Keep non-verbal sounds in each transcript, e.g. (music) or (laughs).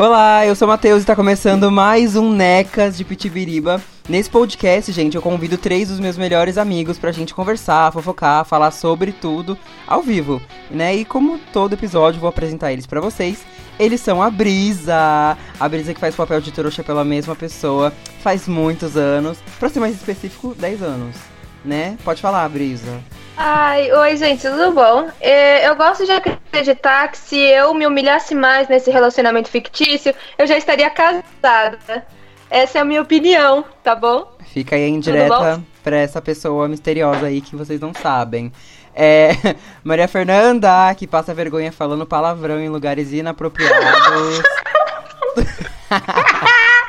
Olá, eu sou o Matheus e está começando mais um Necas de Pitibiriba. Nesse podcast, gente, eu convido três dos meus melhores amigos pra gente conversar, fofocar, falar sobre tudo ao vivo, né? E como todo episódio, vou apresentar eles pra vocês. Eles são a Brisa, a Brisa que faz papel de trouxa pela mesma pessoa faz muitos anos, pra ser mais específico, 10 anos, né? Pode falar, Brisa. Ai, oi gente, tudo bom? É, eu gosto de acreditar que se eu me humilhasse mais nesse relacionamento fictício, eu já estaria casada. Essa é a minha opinião, tá bom? Fica aí a indireta pra essa pessoa misteriosa aí que vocês não sabem. É, (laughs) Maria Fernanda, que passa vergonha falando palavrão em lugares inapropriados. (laughs)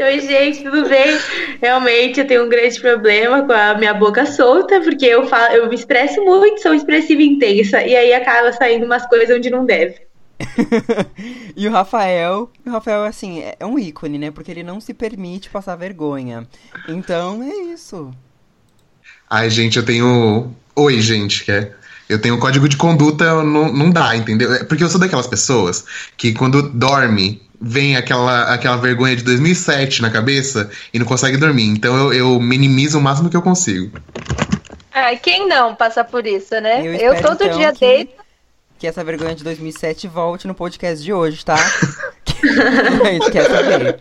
Oi, gente, tudo bem? Realmente eu tenho um grande problema com a minha boca solta, porque eu falo, eu me expresso muito, sou expressiva e intensa, e aí acaba saindo umas coisas onde não deve. (laughs) e o Rafael, o Rafael, assim, é um ícone, né? Porque ele não se permite passar vergonha. Então, é isso. Ai, gente, eu tenho. Oi, gente, que é. Eu tenho código de conduta, não, não dá, entendeu? É porque eu sou daquelas pessoas que quando dorme, vem aquela, aquela vergonha de 2007 na cabeça e não consegue dormir. Então eu, eu minimizo o máximo que eu consigo. Ai, quem não passa por isso, né? Eu, eu todo então, dia que, deito. Que essa vergonha de 2007 volte no podcast de hoje, tá? (laughs) a gente quer saber.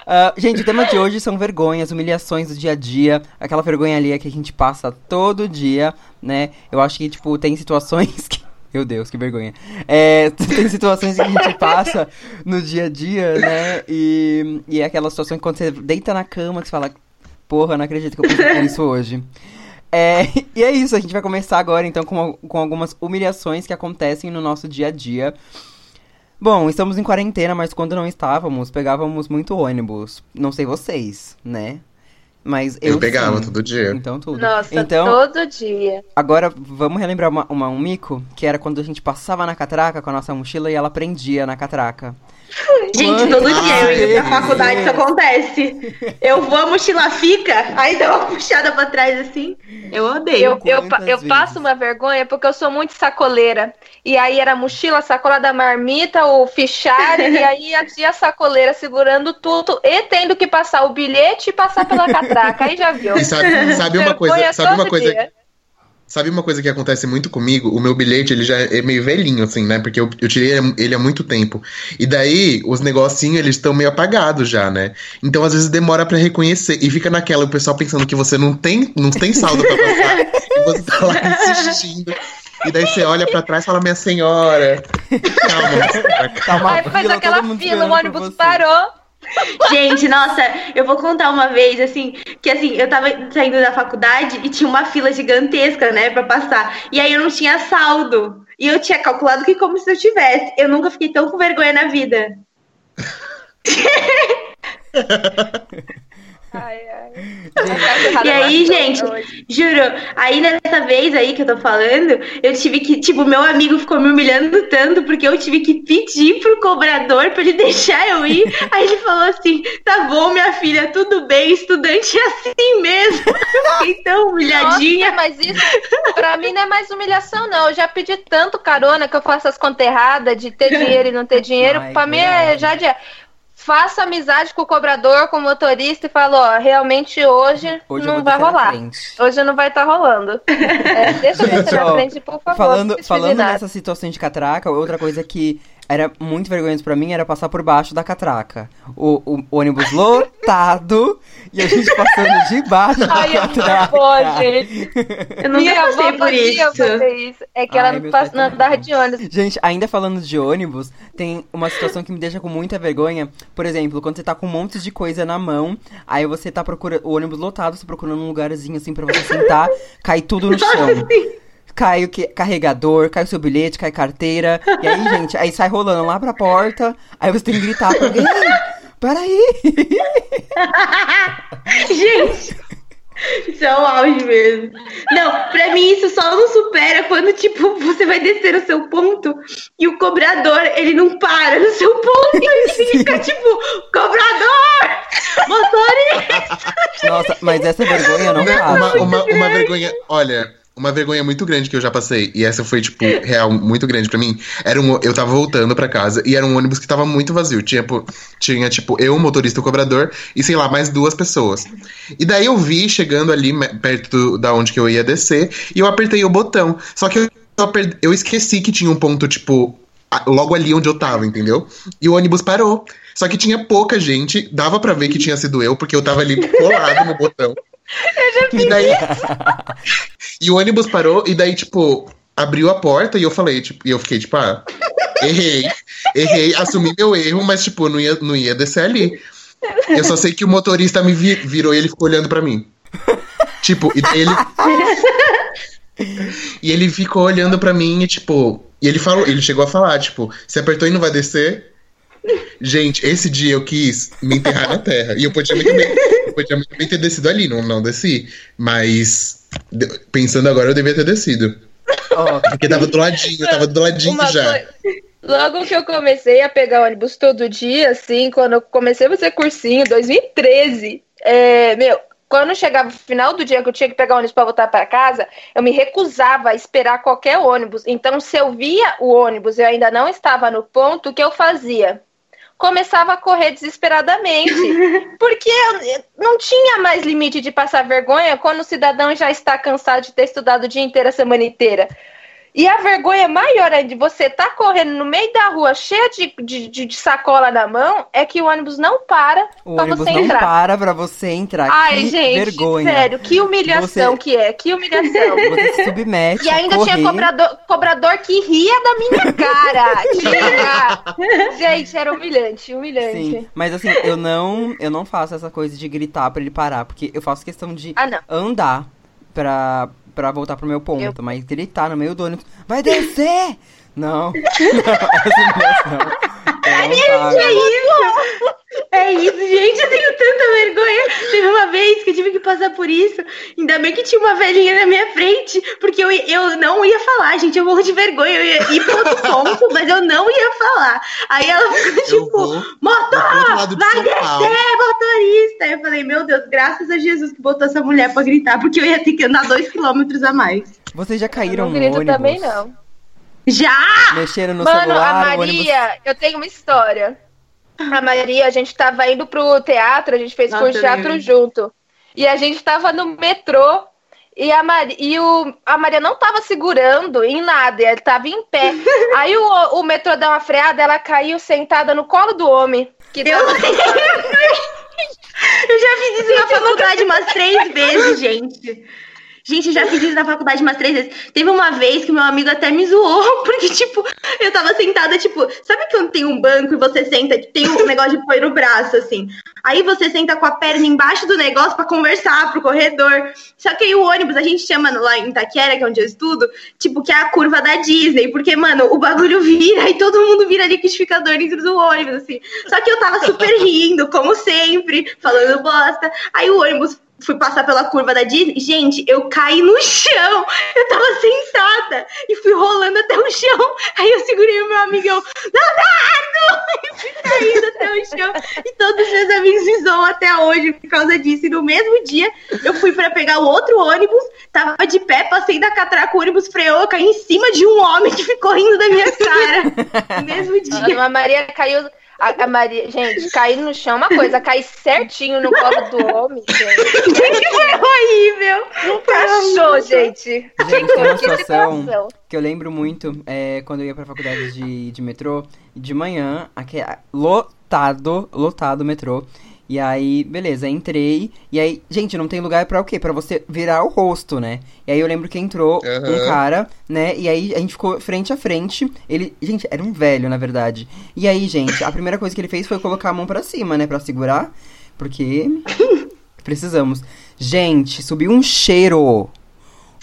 Uh, gente, o tema de hoje são vergonhas, humilhações do dia a dia, aquela vergonha ali que a gente passa todo dia, né? Eu acho que, tipo, tem situações (laughs) que meu Deus, que vergonha. É, (laughs) tem situações que a gente passa no dia a dia, né? E, e é aquela situação que quando você deita na cama, que você fala, porra, não acredito que eu passei por isso hoje. É, (laughs) e é isso, a gente vai começar agora então com, com algumas humilhações que acontecem no nosso dia a dia. Bom, estamos em quarentena, mas quando não estávamos, pegávamos muito ônibus. Não sei vocês, né? Mas eu, eu pegava sim. todo dia. Então tudo. Nossa, então, todo dia. Agora vamos relembrar uma, uma, um mico, que era quando a gente passava na catraca com a nossa mochila e ela prendia na catraca. Gente, todo dia eu indo pra faculdade isso acontece. Eu vou, a mochila fica, aí dá uma puxada pra trás assim. Eu odeio. Eu, eu, eu passo uma vergonha porque eu sou muito sacoleira. E aí era a mochila, a sacola da marmita, o fichário, e aí a tia sacoleira segurando tudo e tendo que passar o bilhete e passar pela catraca. Aí já viu. E sabe, sabe uma coisa, sabe uma coisa. Dia. Sabe uma coisa que acontece muito comigo? O meu bilhete, ele já é meio velhinho, assim, né? Porque eu, eu tirei ele há muito tempo. E daí, os negocinhos, eles estão meio apagados já, né? Então, às vezes, demora para reconhecer. E fica naquela, o pessoal pensando que você não tem, não tem saldo pra passar. e você tá lá insistindo. E daí você olha pra trás e fala, minha senhora. Calma. Calma. Aí faz aquela fila, o ônibus parou. Gente, nossa, eu vou contar uma vez, assim, que assim, eu tava saindo da faculdade e tinha uma fila gigantesca, né, pra passar. E aí eu não tinha saldo. E eu tinha calculado que como se eu tivesse. Eu nunca fiquei tão com vergonha na vida. (laughs) Ai, ai. e aí, gente, juro, aí nessa vez aí que eu tô falando, eu tive que, tipo, meu amigo ficou me humilhando tanto porque eu tive que pedir pro cobrador pra ele (laughs) deixar eu ir. aí ele falou assim: tá bom, minha filha, tudo bem, estudante é assim mesmo. Eu fiquei tão humilhadinha. Nossa, mas isso pra mim não é mais humilhação, não. Eu já pedi tanto carona que eu faço as contas erradas de ter dinheiro e não ter dinheiro. Ai, pra mim é já de faça amizade com o cobrador, com o motorista e fala, ó, realmente hoje, hoje não vai rolar. Hoje não vai estar tá rolando. (laughs) É, deixa eu descer na frente, por favor. Falando, falando nessa situação de catraca, outra coisa que era muito vergonhoso para mim era passar por baixo da catraca. O, o, ônibus (laughs) lotado e a gente passando debaixo da Ai, catraca. Gente. Eu nunca Minha passei por isso. isso. É que Ai, ela não passa andar de ônibus. Gente, ainda falando de ônibus, tem uma situação que me deixa com muita vergonha. Por exemplo, quando você tá com um monte de coisa na mão, aí você tá procurando o ônibus lotado, você procurando um lugarzinho assim para você sentar, cai tudo no (laughs) chão cai o que, carregador, cai o seu bilhete, cai carteira. E aí, (laughs) gente, aí sai rolando lá pra porta. Aí você tem que gritar pra alguém. Peraí! (laughs) gente! Isso é o auge mesmo. Não, pra mim isso só não supera quando, tipo, você vai descer o seu ponto e o cobrador, ele não para no seu ponto (laughs) e ele fica, tipo, cobrador! Motorista! Nossa, mas essa vergonha não para. Uma, uma, uma vergonha, olha, uma vergonha muito grande que eu já passei, e essa foi, tipo, (laughs) real, muito grande para mim. Era um, eu tava voltando para casa e era um ônibus que tava muito vazio. Tinha, tinha, tipo, eu, o motorista, o cobrador e, sei lá, mais duas pessoas. E daí eu vi chegando ali perto da onde que eu ia descer e eu apertei o botão. Só que eu, eu esqueci que tinha um ponto, tipo, logo ali onde eu tava, entendeu? E o ônibus parou. Só que tinha pouca gente, dava para ver que tinha sido eu, porque eu tava ali colado no botão. Eu já fiz e daí... (laughs) E o ônibus parou, e daí, tipo, abriu a porta e eu falei, tipo, e eu fiquei, tipo, ah, errei, errei, assumi meu erro, mas, tipo, não ia, não ia descer ali. Eu só sei que o motorista me virou e ele ficou olhando para mim. Tipo, e daí ele. (laughs) e ele ficou olhando para mim e, tipo. E ele falou, ele chegou a falar, tipo, você apertou e não vai descer? Gente, esse dia eu quis me enterrar na terra. E eu podia muito bem, eu podia muito bem ter descido ali, não, não desci. Mas, pensando agora, eu devia ter descido. Oh. Porque tava do ladinho, tava do ladinho Uma já. Coisa... Logo que eu comecei a pegar ônibus todo dia, assim, quando eu comecei a fazer cursinho, 2013, é, meu, quando chegava o final do dia que eu tinha que pegar ônibus para voltar para casa, eu me recusava a esperar qualquer ônibus. Então, se eu via o ônibus e eu ainda não estava no ponto, o que eu fazia? Começava a correr desesperadamente. (laughs) Porque não tinha mais limite de passar vergonha quando o cidadão já está cansado de ter estudado o dia inteiro, a semana inteira. E a vergonha maior é de você estar tá correndo no meio da rua cheia de, de, de, sacola na mão é que o ônibus não para o pra você não entrar. não para pra você entrar. Ai, que gente, vergonha. sério, que humilhação você... que é, que humilhação. (laughs) Você se submete E ainda tinha cobrador, cobrador que ria da minha cara. (laughs) gente, era humilhante, humilhante. Sim, mas assim, eu não, eu não faço essa coisa de gritar pra ele parar, porque eu faço questão de ah, andar pra, pra voltar pro meu ponto. Eu... Mas ele tá no meio do ônibus. Vai descer! Não, (laughs) não, essa não. É isso! É isso, gente, eu tenho tanta vergonha. Teve uma vez que eu tive que passar por isso. Ainda bem que tinha uma velhinha na minha frente, porque eu, eu não ia falar, gente. Eu morro de vergonha. Eu ia ir para outro (laughs) ponto, mas eu não ia falar. Aí ela ficou tipo, motor, vai descer, motorista. Aí eu falei, meu Deus, graças a Jesus que botou essa mulher pra gritar, porque eu ia ter que andar dois quilômetros a mais. Vocês já caíram eu não grito ônibus? também, não. Já! Mexendo no Mano, celular. Mano, a Maria, ônibus... eu tenho uma história. A Maria, a gente tava indo pro teatro, a gente fez curso de teatro junto. E a gente tava no metrô e a, Maria, e o, a Maria não tava segurando em nada, ela tava em pé. (laughs) Aí o, o metrô deu uma freada, ela caiu sentada no colo do homem. Que eu... (laughs) eu já fiz isso na faculdade umas três vezes, gente. Gente, eu já fiz isso na faculdade umas três vezes. Teve uma vez que meu amigo até me zoou, (laughs) porque, tipo, eu tava sentada, tipo, sabe quando tem um banco e você senta, tem um (laughs) negócio de pôr no braço, assim. Aí você senta com a perna embaixo do negócio para conversar pro corredor. Só que aí o ônibus, a gente chama lá em Itaquera, que é onde eu estudo, tipo, que é a curva da Disney. Porque, mano, o bagulho vira e todo mundo vira liquidificador dentro do ônibus, assim. Só que eu tava super rindo, como sempre, falando bosta. Aí o ônibus fui passar pela curva da Disney, gente, eu caí no chão. Eu tava sentada e fui rolando até o chão. Aí eu segurei o meu amigão, Leonardo! (laughs) E fui caindo até o chão. E todos os meus amigos me zoam até hoje por causa disso. E no mesmo dia, eu fui para pegar o outro ônibus, tava de pé, passei da catraca, o ônibus freou, caí em cima de um homem que ficou rindo da minha cara. (laughs) no mesmo dia. A Maria caiu a, a, Maria, gente, cair no chão é uma coisa, cair certinho no colo do homem, gente. gente, foi horrível. Não achou, gente. Gente, tem uma situação que eu lembro muito é, quando eu ia pra faculdade de, de metrô, de manhã, aqui, lotado, lotado o metrô. E aí, beleza, entrei. E aí, gente, não tem lugar para o quê? Para você virar o rosto, né? E aí eu lembro que entrou uhum. um cara, né? E aí a gente ficou frente a frente. Ele, gente, era um velho, na verdade. E aí, gente, a primeira coisa que ele fez foi colocar a mão para cima, né? para segurar. Porque (laughs) precisamos. Gente, subiu um cheiro.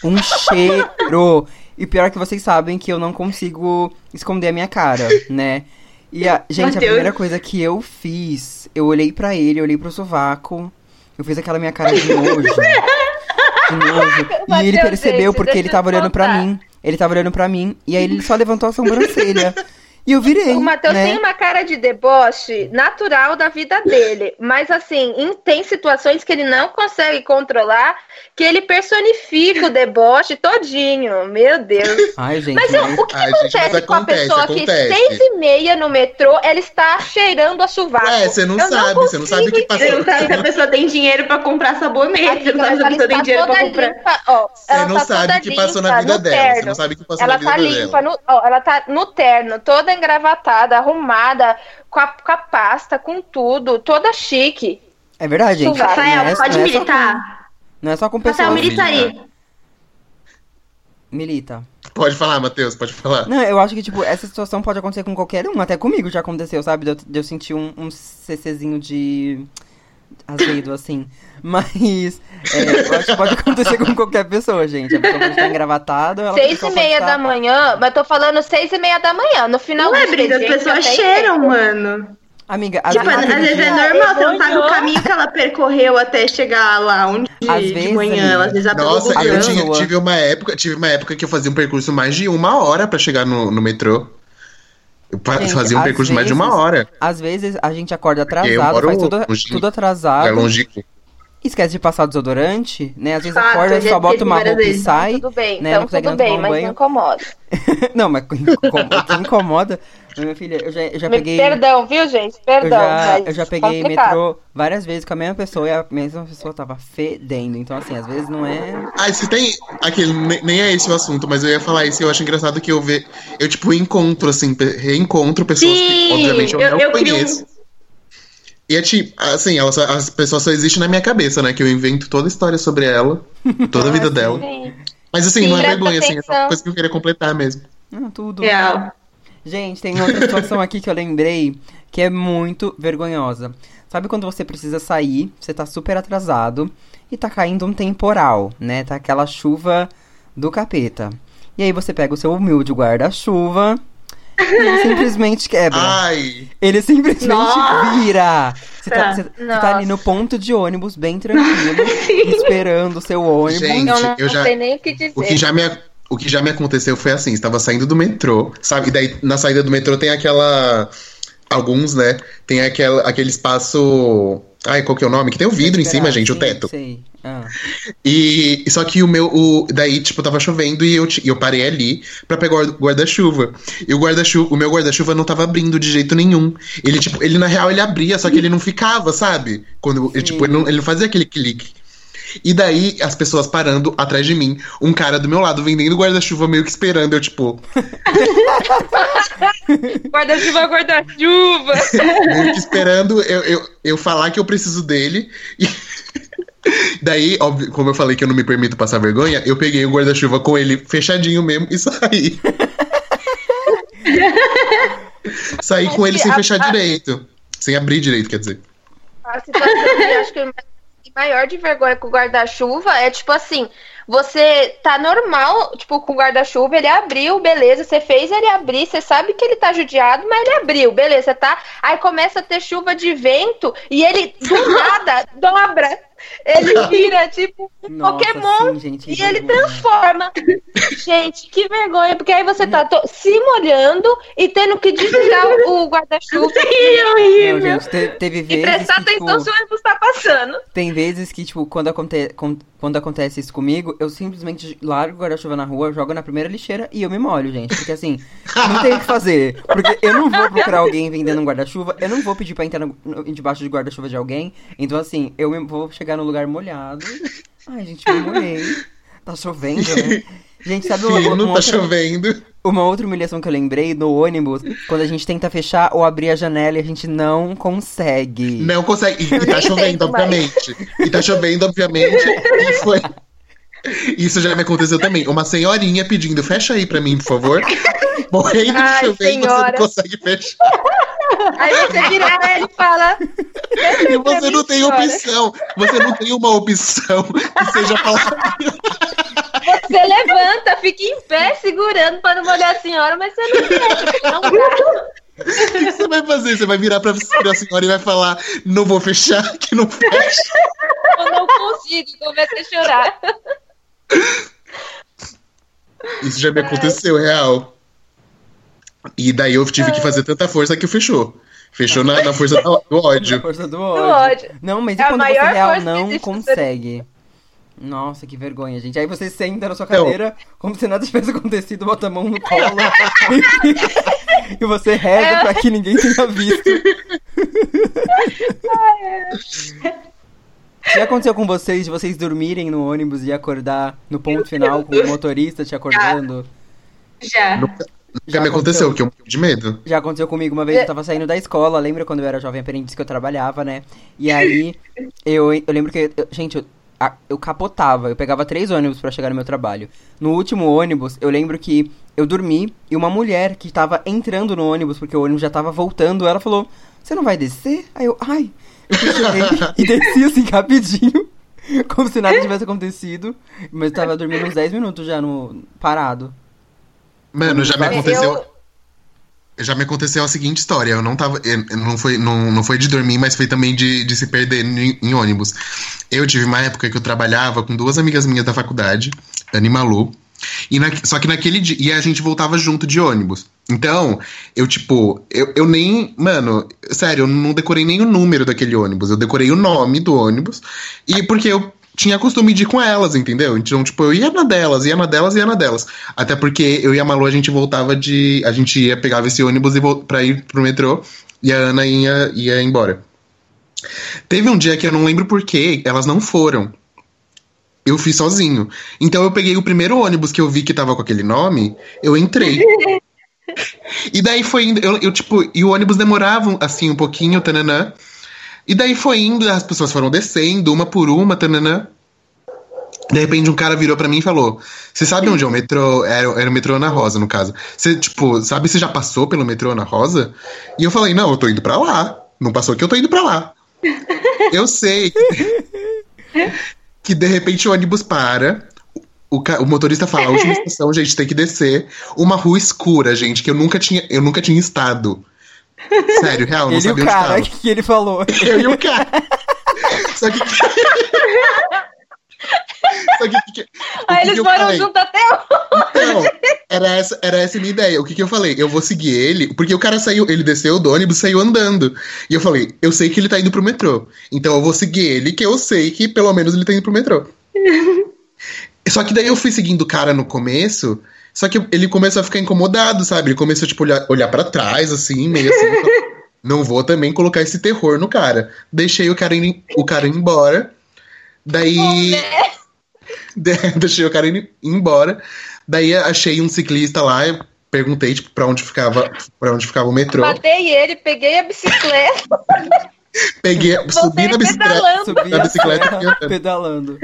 Um cheiro. E pior que vocês sabem que eu não consigo esconder a minha cara, né? E a, gente, Mateus. a primeira coisa que eu fiz, eu olhei para ele, eu olhei pro sovaco, eu fiz aquela minha cara de nojo. de nojo. (laughs) E ele percebeu gente, porque ele tava olhando para mim. Ele tava olhando para mim e aí ele só levantou a sobrancelha. (laughs) E eu virei. O Matheus né? tem uma cara de deboche natural da vida dele. Mas, assim, em, tem situações que ele não consegue controlar, que ele personifica o deboche todinho. Meu Deus. Ai, gente. Mas, eu, o que Ai, acontece, gente, mas com a acontece, pessoa acontece. que seis e meia no metrô, ela está cheirando a sovaco? É, você não Eu sabe, você não sabe o que passou. Você não sabe se a pessoa tem dinheiro pra comprar sabonete. Você não sabe se a pessoa tem dinheiro pra toda comprar. limpa, ó, Você ela não tá sabe o que passou na vida dela. Você terno. não sabe o que passou Ela na vida tá dela. limpa, no, ó, ela tá no terno, toda engravatada, arrumada, com a, com a pasta, com tudo, toda chique. É verdade, gente. Rafael, Não é- pode não é militar. com- Não é só com pessoas. Rafael, milita aí. Milita. Pode falar, Matheus, pode falar. Não, eu acho que, tipo, essa situação pode acontecer com qualquer um. Até comigo já aconteceu, sabe? De eu, de eu sentir um, um CCzinho de azedo, assim. Mas é, eu acho que pode acontecer com qualquer pessoa, gente. A pessoa pode estar engravatada. ela- Seis e pode meia estar- da manhã, mas tô falando seis e meia da manhã. No final Não é as pessoas cheiram, entendo. mano. Amiga, às Tipo, vezes, às vezes é normal, você não sabe o caminho que ela percorreu até chegar lá onde Às de vezes, manhã. amiga. Ela, às vezes Nossa, eu tinha- tive uma época, tive uma época que eu fazia um percurso mais de uma hora pra chegar no, no metrô. Gente, fazia um percurso mais de uma vezes- hora. Às vezes a gente acorda atrasado, faz tudo, longe. tudo É atrasado. longínquo. Esquece de passar o desodorante, né? Às vezes Fato, acorda, eu já só bota uma roupa e vezes. sai. Tudo bem, né? então Não tudo bem, um mas banho. não incomoda. (laughs) não, mas (laughs) incomoda, que incomoda. Minha filha, eu já, eu já Me- peguei. Perdão, viu, gente? Eu Perdão. já, mas eu já peguei complicado. metrô várias vezes com a mesma pessoa e a mesma pessoa tava fedendo. Então, assim, às vezes não é. Ah, se tem. Aquele, ne- nem é esse o assunto, mas eu ia falar isso e eu acho engraçado que eu ve, eu, tipo, encontro, assim, reencontro pessoas que, Sim, obviamente, eu, eu- não eu crio conheço. E é tipo, assim, ela só- as pessoas só existem na minha cabeça, né? Que eu invento toda a história sobre ela, (laughs) toda a vida dela. Sim. Mas assim, Sim, não é vergonha, assim, é só coisa que eu queria completar mesmo. Não, tudo. Real. Gente, tem outra situação aqui que eu lembrei que é muito vergonhosa. Sabe quando você precisa sair, você tá super atrasado e tá caindo um temporal, né? Tá aquela chuva do capeta. E aí você pega o seu humilde guarda-chuva ele simplesmente quebra. Ai, Ele simplesmente Nossa! vira. Você tá, você- você tá ali no ponto de ônibus, bem tranquilo, (laughs) esperando o seu ônibus. Gente, Eu não, eu já- sei nem o que dizer. o que já me, o que já me aconteceu foi assim, estava saindo do metrô, sabe? E daí na saída do metrô tem aquela. Alguns, né? Tem aquela, aquele espaço. Ai, qual que é o nome? Que tem o vidro em cima, gente, o Sim, teto. Sei. Ah. E só que o meu. O, daí, tipo, tava chovendo e eu, eu parei ali pra pegar o guarda-chuva. E o guarda-chuva, o meu guarda-chuva não tava abrindo de jeito nenhum. Ele, tipo, ele na real ele abria, só que ele não ficava, sabe? Quando, ele, tipo, ele não, ele não fazia aquele clique. E daí, as pessoas parando atrás de mim, um cara do meu lado vendendo guarda-chuva meio que esperando, eu, tipo, (laughs) Guarda-chuva, guarda-chuva. meio que esperando eu, eu, eu falar que eu preciso dele. E (laughs) daí, óbvio, como eu falei que eu não me permito passar vergonha, eu peguei o guarda-chuva com ele fechadinho mesmo e (laughs) saí. saí com ele sem fechar direito. Sem abrir direito, quer dizer. A situação que eu acho que eu maior de vergonha com o guarda-chuva é tipo assim, você tá normal, tipo, com o guarda-chuva, ele abriu, beleza, você fez ele abrir, você sabe que ele tá judiado, mas ele abriu, beleza, tá? Aí começa a ter chuva de vento e ele do (laughs) nada dobra. Ele (laughs) vira tipo um Nossa, Pokémon sim, gente, e ele vergonha. transforma. Gente, que vergonha, porque aí você tá to- se molhando e tendo que desligar o guarda-chuva (laughs) Que Não, horrível. gente, te- teve e prestar que, atenção tipo, se o ônibus tá passando. Tem vezes que, tipo, quando, aconte con- quando acontece isso comigo, eu simplesmente largo o guarda-chuva na rua, jogo na primeira lixeira e eu me molho, gente. Porque assim, não tem o que fazer. Porque eu não vou procurar alguém vendendo um guarda-chuva, eu não vou pedir pra entrar no, no- debaixo de guarda-chuva de alguém. Então, assim, eu vou chegar no lugar molhado. Ai, gente, me molhei. Tá chovendo, né? Gente, sabe uma, Fino, uma, tá outra, chovendo. uma outra humilhação que eu lembrei no ônibus? Quando a gente tenta fechar ou abrir a janela e a gente não consegue. Não consegue. E, e tá (laughs) chovendo, obviamente. E tá chovendo, obviamente. E foi. Isso já me aconteceu também. Uma senhorinha pedindo, fecha aí pra mim, por favor. Morrendo de chover e você não senhora. consegue fechar. Aí você vira pra ele e fala. E você não tem senhora. opção. Você não tem uma opção que seja (laughs) falar. Você levanta, fica em pé segurando pra não molhar a senhora, mas você não quer, não. O que você vai fazer? Você vai virar pra, pra senhora e vai falar: não vou fechar, que não fecha. Eu não consigo, começa a chorar. Isso já me aconteceu, real. E daí eu tive que fazer tanta força que fechou. Fechou na, na força do ódio. Na força do ódio. do ódio. Não, mas e é quando você real não consegue? Nossa, que vergonha, gente. Aí você senta na sua cadeira, não. como se nada tivesse acontecido, bota a mão no colo (laughs) e, você reza é. pra que ninguém tenha visto. (laughs) Já aconteceu com vocês de vocês dormirem no ônibus e acordar no ponto final com o motorista te acordando? Já. Nunca, já me aconteceu, que eu de medo. Já aconteceu comigo uma vez, eu tava saindo da escola, lembra quando eu era jovem aprendiz que eu trabalhava, né? E aí, eu, eu lembro que, eu, gente, eu, eu capotava, eu pegava três ônibus para chegar no meu trabalho. No último ônibus, eu lembro que eu dormi e uma mulher que tava entrando no ônibus, porque o ônibus já tava voltando, ela falou: Você não vai descer? Aí eu, ai, eu cheguei (laughs) e desci assim rapidinho, (laughs) como se nada tivesse acontecido, mas tava dormindo uns 10 minutos já no parado. Mano, já me aconteceu. Eu já me aconteceu a seguinte história. Eu não tava. não, foi, não, não foi de dormir, mas foi também de, de se perder em, em, ônibus. Eu tive uma época que eu trabalhava com duas amigas minhas da faculdade, Dani e Malu. E na, só que naquele dia. E a gente voltava junto de ônibus. Então, eu, tipo, eu, eu nem. Mano, sério, eu não decorei nem o número daquele ônibus. Eu decorei o nome do ônibus. E porque eu tinha costume de ir com elas, entendeu? Então, tipo, eu ia na delas, ia na delas, ia na delas. Até porque eu e a Malu, a gente voltava de. A gente ia, pegava esse ônibus e pra ir pro metrô, e a Ana ia, ia embora. Teve um dia que eu não lembro porquê, elas não foram. Eu fui sozinho. Então eu peguei o primeiro ônibus que eu vi que tava com aquele nome, eu entrei. (laughs) e daí foi indo, eu, eu, tipo, e o ônibus demorava assim um pouquinho, tananã. E daí foi indo, as pessoas foram descendo, uma por uma, tananã. De repente um cara virou para mim e falou: Você sabe onde é o metrô? Era, era o metrô Ana Rosa, no caso. Você, tipo, sabe se já passou pelo metrô Ana Rosa? E eu falei: Não, eu tô indo pra lá. Não passou que eu tô indo pra lá. eu sei que de repente o ônibus para. O, o motorista fala, última estação, gente, tem que descer. Uma rua escura, gente, que eu nunca tinha, eu nunca tinha estado. Sério, real, não ele sabia o cara, onde que ele falou. Eu e o cara. (laughs) Só que. Só que, que, Aí eles foram juntos até hoje. Não, era essa, era essa a minha ideia. O que, que eu falei? Eu vou seguir ele, porque o cara saiu, ele desceu do ônibus saiu andando. E eu falei, eu sei que ele tá indo pro metrô. Então eu vou seguir ele, que eu sei que pelo menos ele tá indo pro metrô. (laughs) Só que daí eu fui seguindo o cara no começo, só que ele começou a ficar incomodado, sabe? Ele começou, tipo, olhar, olhar para trás, assim, meio assim. (laughs) não vou também colocar esse terror no cara. Deixei o cara ir, o cara ir embora. Daí. (laughs) deixei o cara ir embora. Daí achei um ciclista lá, perguntei, tipo, pra onde ficava, pra onde ficava o metrô. Matei ele, peguei a bicicleta. (laughs) peguei, subi na bicicleta. Subi na bicicleta pedalando.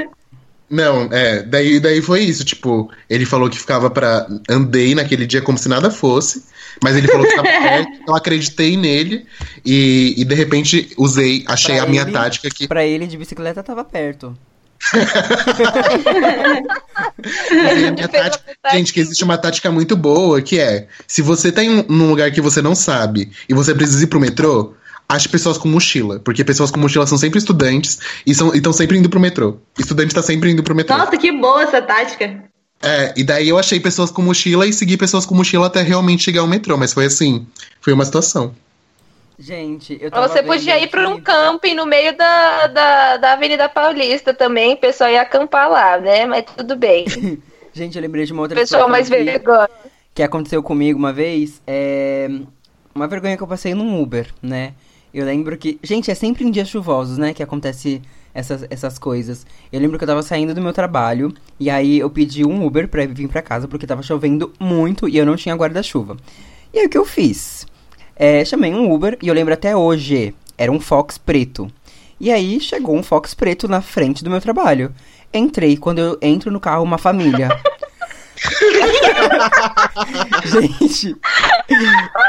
Não, é, daí, daí foi isso, tipo, ele falou que ficava para Andei naquele dia como se nada fosse, mas ele falou que ficava perto, (laughs) eu acreditei nele e, e de repente usei, achei pra a minha ele, tática que. Pra ele de bicicleta tava perto. (laughs) tática, gente, que existe uma tática muito boa que é: se você tá em um lugar que você não sabe e você precisa ir pro metrô, ache pessoas com mochila, porque pessoas com mochila são sempre estudantes e estão sempre indo pro metrô. Estudante tá sempre indo pro metrô. Nossa, que boa essa tática. É, e daí eu achei pessoas com mochila e segui pessoas com mochila até realmente chegar ao metrô, mas foi assim, foi uma situação. Gente, eu tava Você podia ir para um camping no meio da, da, da Avenida Paulista também, o pessoal ia acampar lá, né? Mas tudo bem. (laughs) Gente, eu lembrei de uma outra Pessoal mais vergonha. Que aconteceu comigo uma vez, é... Uma vergonha que eu passei num Uber, né? Eu lembro que. Gente, é sempre em dias chuvosos, né? Que acontece essas, essas coisas. Eu lembro que eu tava saindo do meu trabalho. E aí eu pedi um Uber pra vir pra casa, porque tava chovendo muito e eu não tinha guarda-chuva. E aí o que eu fiz? É, chamei um Uber e eu lembro até hoje. Era um Fox preto. E aí chegou um Fox preto na frente do meu trabalho. Entrei, quando eu entro no carro, uma família. (laughs) Gente,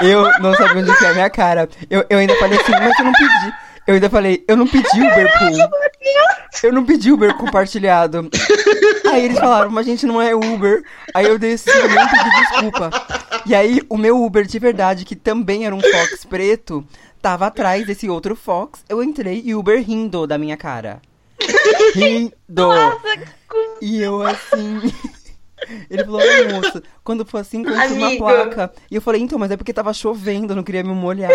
eu não sabia onde que é a minha cara. Eu, eu ainda falei assim, mas eu não pedi. Eu ainda falei, eu não pedi Uber pool. Eu não pedi Uber compartilhado. Aí eles falaram, mas a gente não é Uber. Aí eu desci e nem pedi desculpa. E aí o meu Uber de verdade, que também era um Fox preto, tava atrás desse outro Fox. Eu entrei e o Uber rindo da minha cara. (laughs) Rindo. E eu assim. Ele falou, ai, moça, quando for assim, conte uma placa. E eu falei, então, mas é porque tava chovendo, eu não queria me molhar.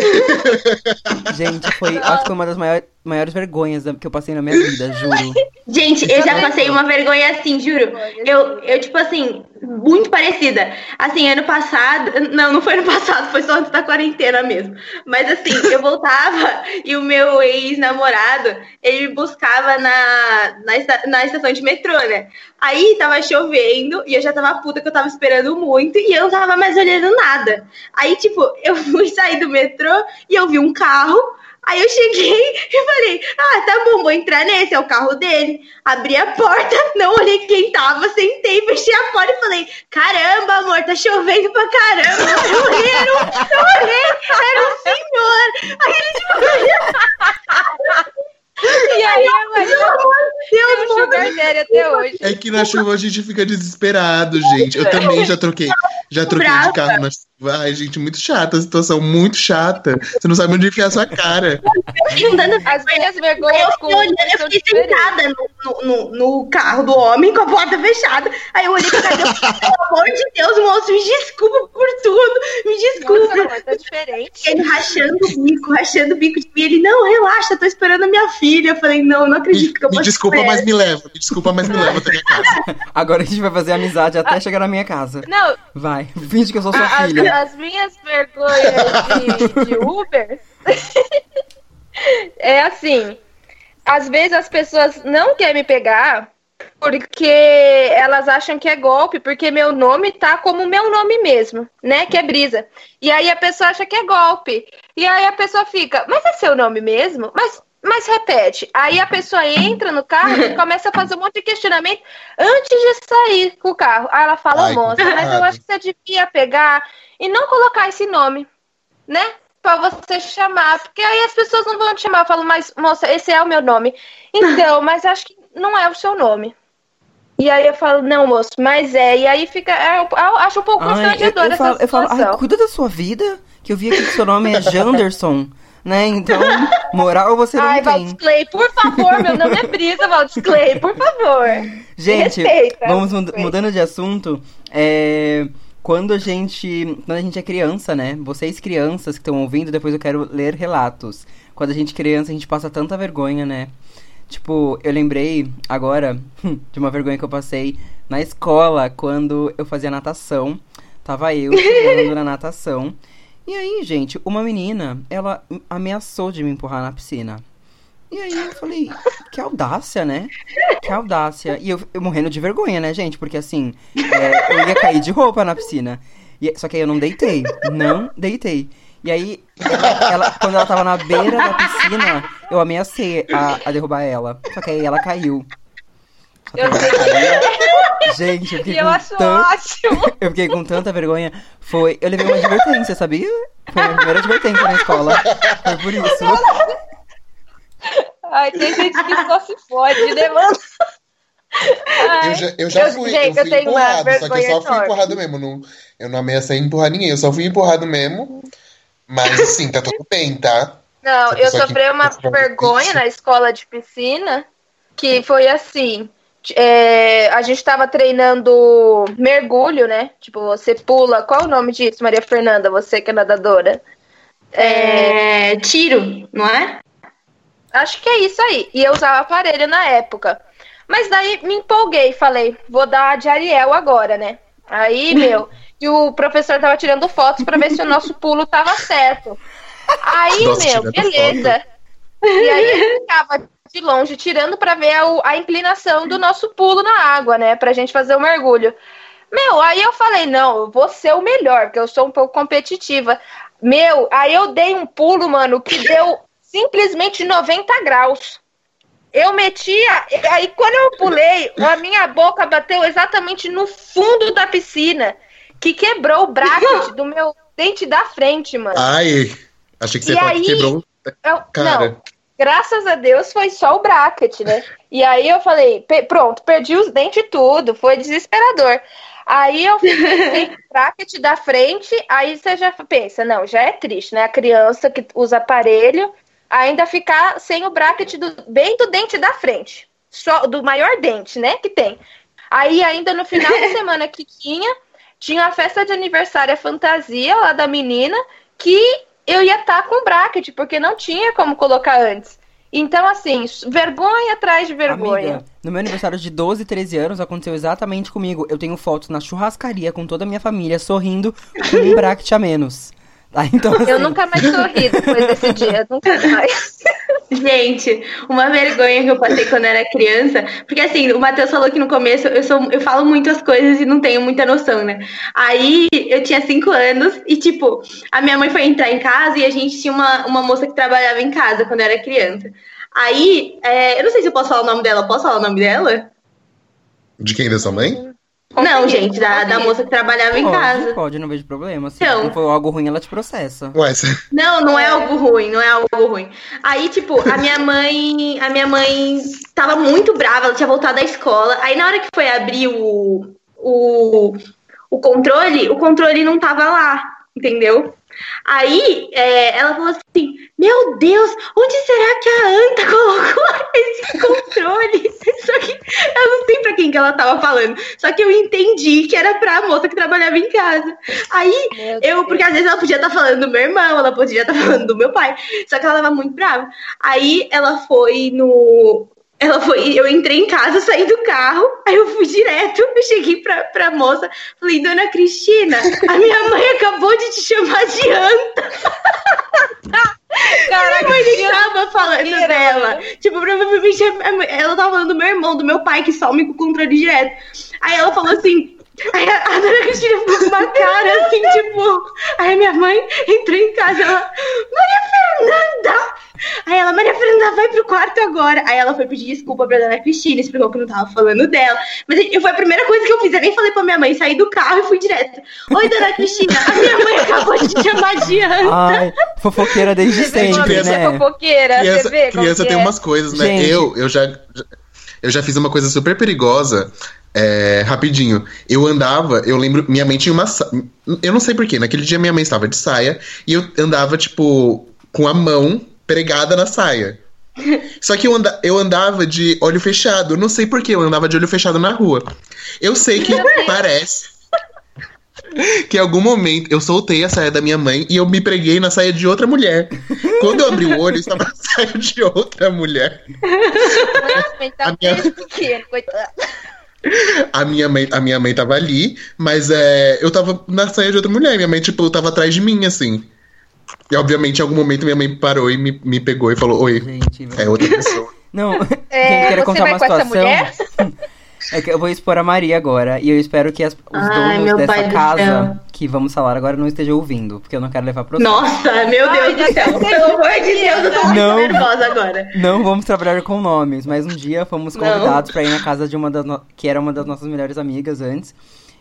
(laughs) Gente, foi, acho que foi uma das maiores, maiores vergonhas que eu passei na minha vida, juro. (laughs) Gente, eu já passei uma vergonha assim, juro. Eu, eu, tipo assim, muito parecida. Assim, ano passado. Não, não foi ano passado, foi só antes da quarentena mesmo. Mas assim, eu voltava e o meu ex-namorado, ele buscava na, na, na estação de metrô, né? Aí tava chovendo e eu já tava puta que eu tava esperando muito e eu não tava mais olhando nada. Aí, tipo, eu (laughs) fui sair do metrô e eu vi um carro Aí eu cheguei (laughs) e falei: Ah, tá bom, vou entrar nesse, é o carro dele. Abri a porta, (laughs) não olhei quem tava, sentei, fechei a porta e falei: Caramba, amor, tá chovendo pra caramba. Eu olhei, era um, eu olhei, era um senhor. Aí ele tipo. (laughs) E aí, Deus, Deus sugar daddy até hoje. É que na chuva a gente fica desesperado, gente. Eu também já troquei, já troquei de carro na chuva. Ai, gente, muito chata a situação, muito chata. Você não sabe onde enfiar sua cara. As minhas vergonhas com eu, eu fiquei sentada no, no, no, carro do homem com a porta fechada. Aí eu olhei pra cara (laughs) pelo amor de Deus, moço, me desculpa por tudo. Me desculpa. Nossa, tá diferente. Ele rachando o bico, rachando o bico de mim. Ele, não, relaxa, tô esperando a minha filha. Eu falei, não, não acredito me, que eu Me desculpa, mas me leva. Me desculpa, mas me leva até minha casa. Agora a gente vai fazer amizade até chegar na minha casa. Não. Vai, finge que eu sou sua a, filha. As, as, minhas vergonhas de, de Uber (laughs) é assim. Às vezes as pessoas não querem me pegar porque elas acham que é golpe, porque meu nome tá como meu nome mesmo, né? Que é Brisa. E aí a pessoa acha que é golpe. E aí a pessoa fica, mas é seu nome mesmo? Mas mas repete. Aí a pessoa entra no carro e começa a fazer um monte de questionamento antes de sair com o carro. Aí ela fala, Ai, moça, mas eu acho que você devia pegar e não colocar esse nome, né? Pra você chamar. Porque aí as pessoas não vão te chamar. Eu falo, mas, moça, esse é o meu nome. (laughs) Então, mas acho que não é o seu nome. E aí eu falo, não, moço, mas é. E aí fica. Eu, eu acho um pouco constrangedor essa falo, situação. Eu falo, ai, cuida da sua vida, que eu vi aqui que seu nome é Janderson né? Então, moral você não Ai, tem. Ai, Clay, por favor, meu nome é Brisa, Valdes Clay, por favor. Gente, Respeita. vamos mudando de assunto. É, quando a gente, quando a gente é criança, né? Vocês crianças que estão ouvindo, depois eu quero ler relatos. Quando a gente é criança, a gente passa tanta vergonha, né? Tipo, eu lembrei agora (laughs) de uma vergonha que eu passei na escola quando eu fazia natação. Tava eu chegando na natação. E aí, gente, uma menina, ela ameaçou de me empurrar na piscina. E aí eu falei, que audácia, né? Que audácia. E eu, eu morrendo de vergonha, né, gente? Porque assim, é, eu ia cair de roupa na piscina. E, só que aí eu não deitei. Não deitei. E aí, ela, ela, quando ela tava na beira da piscina, eu ameacei a, a derrubar ela. Só que aí ela caiu. Eu. Gente, eu fiquei eu ótimo. (laughs) Eu fiquei com tanta vergonha. Foi. Eu levei uma advertência, sabia? Foi a primeira advertência na escola. Foi por isso. Ai, tem gente que só se fode, né, mano? Ai, eu já, eu já fui, gente, eu fui eu empurrado, só que eu só fui enorme. empurrado mesmo. Não, eu não ameacei empurrar ninguém, eu só fui empurrado mesmo. Mas assim, tá tudo bem, tá? Não, eu sofri uma vergonha na escola de piscina que foi assim é, a gente estava treinando mergulho, né? Tipo, você pula. Qual o nome disso, Maria Fernanda? Você que é nadadora? É, tiro, não é? Acho que é isso aí. E eu usava aparelho na época. Mas daí me empolguei, falei, vou dar de Ariel agora, né? Aí, (laughs) meu, e o professor tava tirando fotos para ver se o nosso pulo tava certo. Aí, Nossa, meu, beleza. E aí ele ficava de longe, tirando para ver a, a, inclinação do nosso pulo na água, né? Pra gente fazer o mergulho. Meu, aí eu falei, não, eu vou ser o melhor, porque eu sou um pouco competitiva. Meu, aí eu dei um pulo, mano, que deu simplesmente 90 graus. Eu metia, aí quando eu pulei, a minha boca bateu exatamente no fundo da piscina, que quebrou o bracket do meu dente da frente, mano. Ai, achei que você aí, quebrou. Eu, Cara. Não, graças a Deus foi só o bracket, né? (laughs) E aí eu falei, pronto, perdi os dentes e tudo, foi desesperador. Aí eu o bracket da frente, aí você já pensa, não, já é triste, né? A criança que usa aparelho ainda ficar sem o bracket do, bem do dente da frente, só do maior dente, né, que tem. Aí, ainda no final de (laughs) semana que tinha, tinha a festa de aniversário a fantasia lá da menina, que eu ia estar tá com bracket, porque não tinha como colocar antes. Então, assim, vergonha atrás de vergonha. Amiga, no meu aniversário de 12, 13 anos, aconteceu exatamente comigo. Eu tenho fotos na churrascaria com toda a minha família sorrindo com um bracket a menos. Tá, então, assim... Eu nunca mais sorri depois desse dia, nunca mais. Gente, uma vergonha que eu passei quando era criança, porque assim, o Matheus falou que no começo eu sou, eu falo muitas coisas e não tenho muita noção, né? Aí eu tinha cinco anos e, tipo, a minha mãe foi entrar em casa e a gente tinha uma, uma moça que trabalhava em casa quando eu era criança. Aí, é, eu não sei se eu posso falar o nome dela, posso falar o nome dela? De quem? Da sua mãe? Não, gente, da, da moça que trabalhava pode, em casa. Pode, não vejo problema. Se então, não for algo ruim, ela te processa. Ué, Não, não é algo ruim, não é algo ruim. Aí, tipo, a minha mãe, a minha mãe tava muito brava, ela tinha voltado da escola. Aí na hora que foi abrir o, o, o controle, o controle não tava lá, entendeu? Aí é, ela falou assim: Meu Deus, onde será que a Anta colocou (laughs) esse controle? Só que eu não sei pra quem que ela tava falando. Só que eu entendi que era pra moça que trabalhava em casa. Aí eu, porque às vezes ela podia estar tá falando do meu irmão, ela podia estar tá falando do meu pai. Só que ela tava muito brava. Aí ela foi no, ela foi, eu entrei em casa, saí do carro, aí eu fui direto, eu cheguei pra, pra moça, falei, dona Cristina, a minha mãe acabou de te chamar de anta. Caraca, minha mãe nem tava falando Mira, dela. Tipo, provavelmente ela tava falando do meu irmão, do meu pai, que com o controle direto. Aí ela falou assim. Aí a, a dona Cristina ficou com uma cara assim, tipo. Aí minha mãe entrou em casa, ela. Maria Fernanda! Aí ela, Maria Fernanda, vai pro quarto agora. Aí ela foi pedir desculpa pra dona Cristina, explicou que não tava falando dela. Mas eu, foi a primeira coisa que eu fiz. Eu nem falei pra minha mãe, saí do carro e fui direto. Oi, dona Cristina, a minha mãe acabou de te chamar de anta. Ai, fofoqueira desde sempre, criança, né? Fofoqueira, criança, você vê criança tem é? umas coisas, né? Gente. Eu, eu já, eu já fiz uma coisa super perigosa. É, rapidinho. Eu andava, eu lembro, minha mãe tinha uma. Eu não sei porquê, naquele dia minha mãe estava de saia e eu andava, tipo, com a mão pregada na saia. (laughs) Só que eu, anda, eu andava de olho fechado. Não sei por que eu andava de olho fechado na rua. Eu sei que parece que em algum momento eu soltei a saia da minha mãe e eu me preguei na saia de outra mulher. Quando eu abri o olho, estava na saia de outra mulher. (laughs) a minha... A minha mãe, a minha mãe tava ali, mas é, eu tava na saia de outra mulher. Minha mãe, tipo, tava atrás de mim, assim. E obviamente em algum momento minha mãe parou e me, me pegou e falou: Oi, Gente, é outra pessoa. Não, é, (laughs) quem contar uma situação. (laughs) É que eu vou expor a Maria agora. E eu espero que as, os Ai, donos dessa casa que vamos falar agora não estejam ouvindo. Porque eu não quero levar pro Nossa, meu Deus Ai, do céu. Pelo amor de Deus, eu tô muito não, nervosa agora. Não vamos trabalhar com nomes, mas um dia fomos convidados para ir na casa de uma das no... que era uma das nossas melhores amigas antes.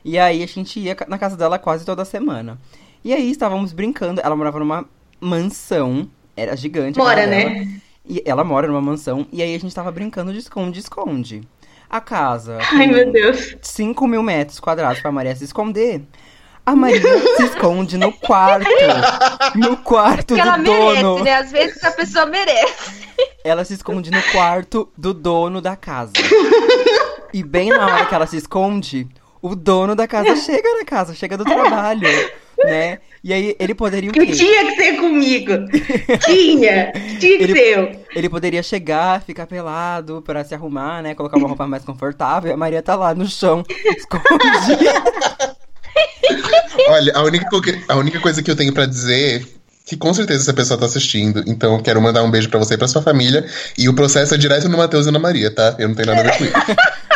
E aí a gente ia na casa dela quase toda semana. E aí estávamos brincando. Ela morava numa mansão. Era gigante. Mora, né? E ela mora numa mansão. E aí a gente tava brincando de esconde-esconde. A casa. Ai, meu Deus. 5 mil metros quadrados pra Maria se esconder. A Maria (laughs) se esconde no quarto. No quarto Porque do ela dono. Merece, né? Às vezes a pessoa merece. Ela se esconde no quarto do dono da casa. E bem na hora que ela se esconde, o dono da casa chega na casa, chega do trabalho né? E aí ele poderia o quê? Tinha que ser comigo. (laughs) Tinha. Tinha que ele, ser eu. Ele poderia chegar, ficar pelado para se arrumar, né? Colocar uma roupa mais confortável. E a Maria tá lá no chão, (laughs) escondida. Olha, a única, a única coisa que eu tenho para dizer que com certeza essa pessoa tá assistindo. Então eu quero mandar um beijo para você e pra sua família. E o processo é direto no Matheus e na Maria, tá? Eu não tenho nada a ver com isso. (laughs)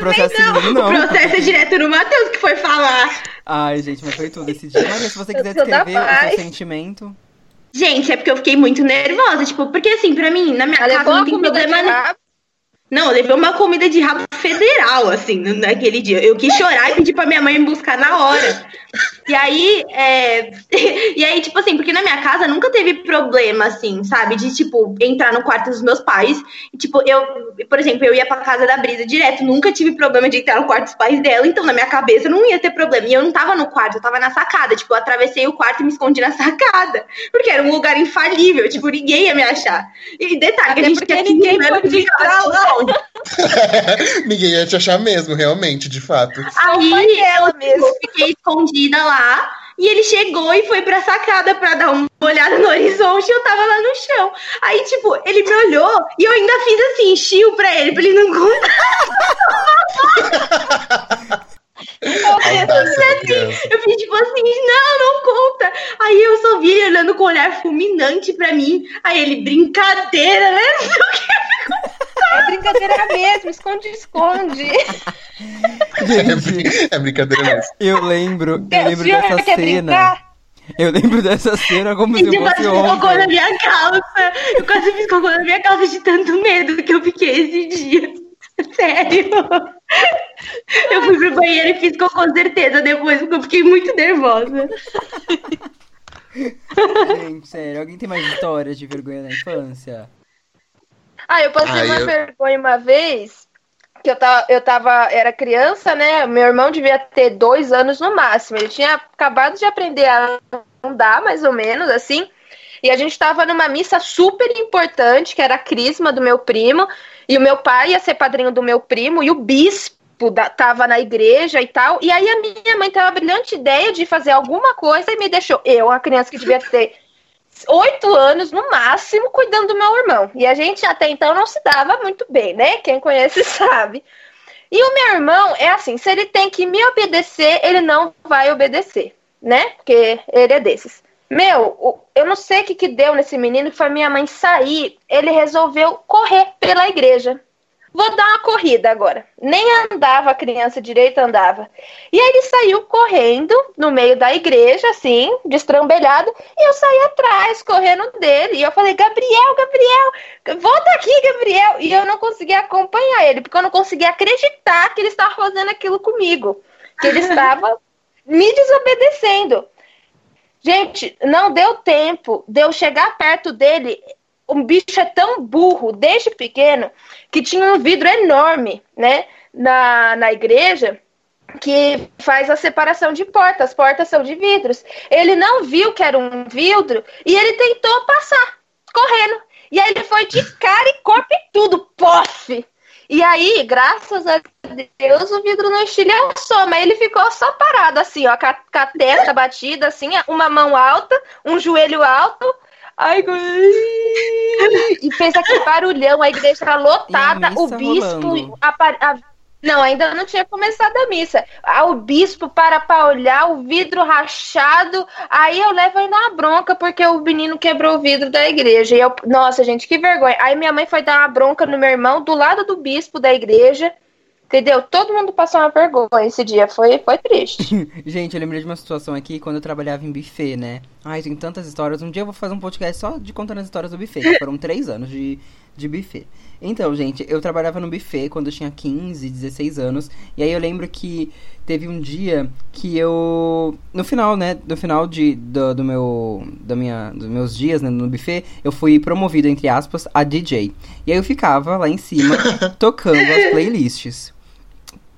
processo não. não. O processo é direto no Matheus que foi falar. Ai, gente, mas foi tudo esse dia. Maria, se você quiser descrever o seu sentimento. Gente, é porque eu fiquei muito nervosa, tipo, porque assim, pra mim, na minha Ela casa não tem problema nenhum. Não, eu levei uma comida de rabo federal, assim, naquele dia. Eu quis chorar e pedir pra minha mãe me buscar na hora. E aí, é... (laughs) e aí, tipo assim, porque na minha casa nunca teve problema, assim, sabe? De, tipo, entrar no quarto dos meus pais. E, tipo, eu, por exemplo, eu ia pra casa da Brisa direto, nunca tive problema de entrar no quarto dos pais dela, então na minha cabeça não ia ter problema. E eu não tava no quarto, eu tava na sacada. Tipo, eu atravessei o quarto e me escondi na (laughs) sacada. Porque era um lugar infalível, tipo, ninguém ia me achar. E detalhe, Até a gente porque ninguém podia entrar lá. (laughs) ninguém ia te achar mesmo, realmente, de fato. Aí eu mesmo. fiquei escondida lá. E ele chegou e foi pra sacada pra dar uma olhada no (laughs) horizonte e eu tava lá no chão. Aí, tipo, ele me olhou e eu ainda fiz assim, chiu pra ele, pra ele não contar. (laughs) Eu assim, eu fiz tipo assim, não, não conta. Aí eu só vi ele olhando com um olhar fulminante pra mim. Aí ele, brincadeira, né? (laughs) É brincadeira mesmo, esconde, esconde. Gente, é brincadeira mesmo. Eu lembro, eu lembro dessa cena. Brincar? Eu lembro dessa cena como se fosse ontem. cocô na minha calça. Eu quase fiz cocô na minha calça de tanto medo que eu fiquei esse dia. Sério. Eu fui pro banheiro e fiz com certeza depois, porque eu fiquei muito nervosa. Gente, sério, alguém tem mais histórias de vergonha na infância? Ah, eu passei uma eu... vergonha uma vez, que eu tava, eu tava, era criança, né? Meu irmão devia ter dois anos no máximo. Ele tinha acabado de aprender a andar, mais ou menos, assim. E a gente estava numa missa super importante, que era a crisma do meu primo, e o meu pai ia ser padrinho do meu primo, e o bispo da, tava na igreja e tal. E aí a minha mãe teve a brilhante ideia de fazer alguma coisa e me deixou, eu, a criança que devia ter (laughs) oito anos no máximo, cuidando do meu irmão. E a gente até então não se dava muito bem, né? Quem conhece (laughs) sabe. E o meu irmão é assim: se ele tem que me obedecer, ele não vai obedecer, né? Porque ele é desses. Meu, eu não sei o que, que deu nesse menino, que foi minha mãe sair. Ele resolveu correr pela igreja. Vou dar uma corrida agora. Nem andava a criança direito, andava. E aí ele saiu correndo no meio da igreja, assim, destrambelhado, e eu saí atrás, correndo dele. E eu falei, Gabriel, Gabriel, volta aqui, Gabriel. E eu não conseguia acompanhar ele, porque eu não conseguia acreditar que ele estava fazendo aquilo comigo. Que ele (laughs) estava me desobedecendo. Gente, não deu tempo de eu chegar perto dele. O bicho é tão burro desde pequeno que tinha um vidro enorme, né, na, na igreja que faz a separação de portas. As portas são de vidros. Ele não viu que era um vidro e ele tentou passar, correndo. E aí ele foi de cara e corpo e tudo, pof! E aí, graças a Deus, o vidro não estilhaçou, mas ele ficou só parado, assim, ó, com a, com a testa batida, assim, uma mão alta, um joelho alto. Ai, e fez aquele barulhão, a igreja era lotada, o bispo, a, a, não, ainda não tinha começado a missa. Ah, o bispo para para olhar, o vidro rachado. Aí eu levo ainda uma bronca porque o menino quebrou o vidro da igreja. E eu, nossa, gente, que vergonha. Aí minha mãe foi dar uma bronca no meu irmão do lado do bispo da igreja. Entendeu? Todo mundo passou uma vergonha esse dia. Foi, foi triste. (laughs) Gente, eu lembrei de uma situação aqui quando eu trabalhava em buffet, né? Ai, tem tantas histórias. Um dia eu vou fazer um podcast só de contando as histórias do buffet. Foram três anos de, de buffet. Então, gente, eu trabalhava no buffet quando eu tinha 15, 16 anos. E aí eu lembro que teve um dia que eu. No final, né? No final de, do, do meu. Da minha, dos meus dias né, no buffet, eu fui promovido, entre aspas, a DJ. E aí eu ficava lá em cima (laughs) tocando as playlists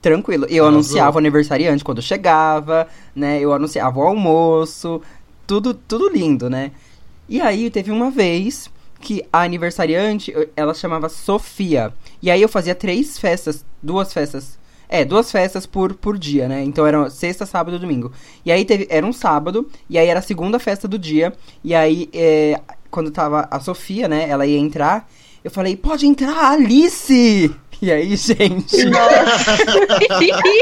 tranquilo. Eu anunciava o aniversariante quando chegava, né? Eu anunciava o almoço, tudo, tudo lindo, né? E aí teve uma vez que a aniversariante, ela chamava Sofia. E aí eu fazia três festas, duas festas. É, duas festas por, por dia, né? Então eram sexta, sábado e domingo. E aí teve, era um sábado, e aí era a segunda festa do dia. E aí, é, quando tava a Sofia, né? Ela ia entrar. Eu falei, pode entrar, Alice! E aí, gente. (laughs)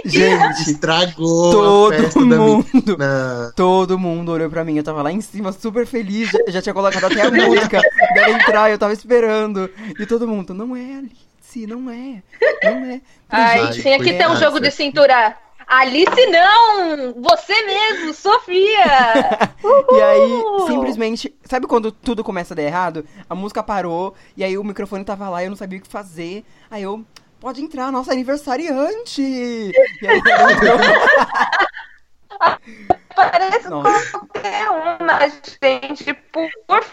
gente. Estragou. Todo mundo. Da... Todo mundo olhou pra mim. Eu tava lá em cima, super feliz. Já, já tinha colocado até a (laughs) música dela entrar. Eu tava esperando. E todo mundo, não é, Alice, não é. Não é. Ai, tinha que ter um jogo de cintura. Alice não! Você mesmo, Sofia! (laughs) e aí, simplesmente, sabe quando tudo começa a dar errado? A música parou, e aí o microfone tava lá e eu não sabia o que fazer. Aí eu, pode entrar, nossa aniversariante! E aí, (laughs) parece Nossa. qualquer um, mas, gente, por, por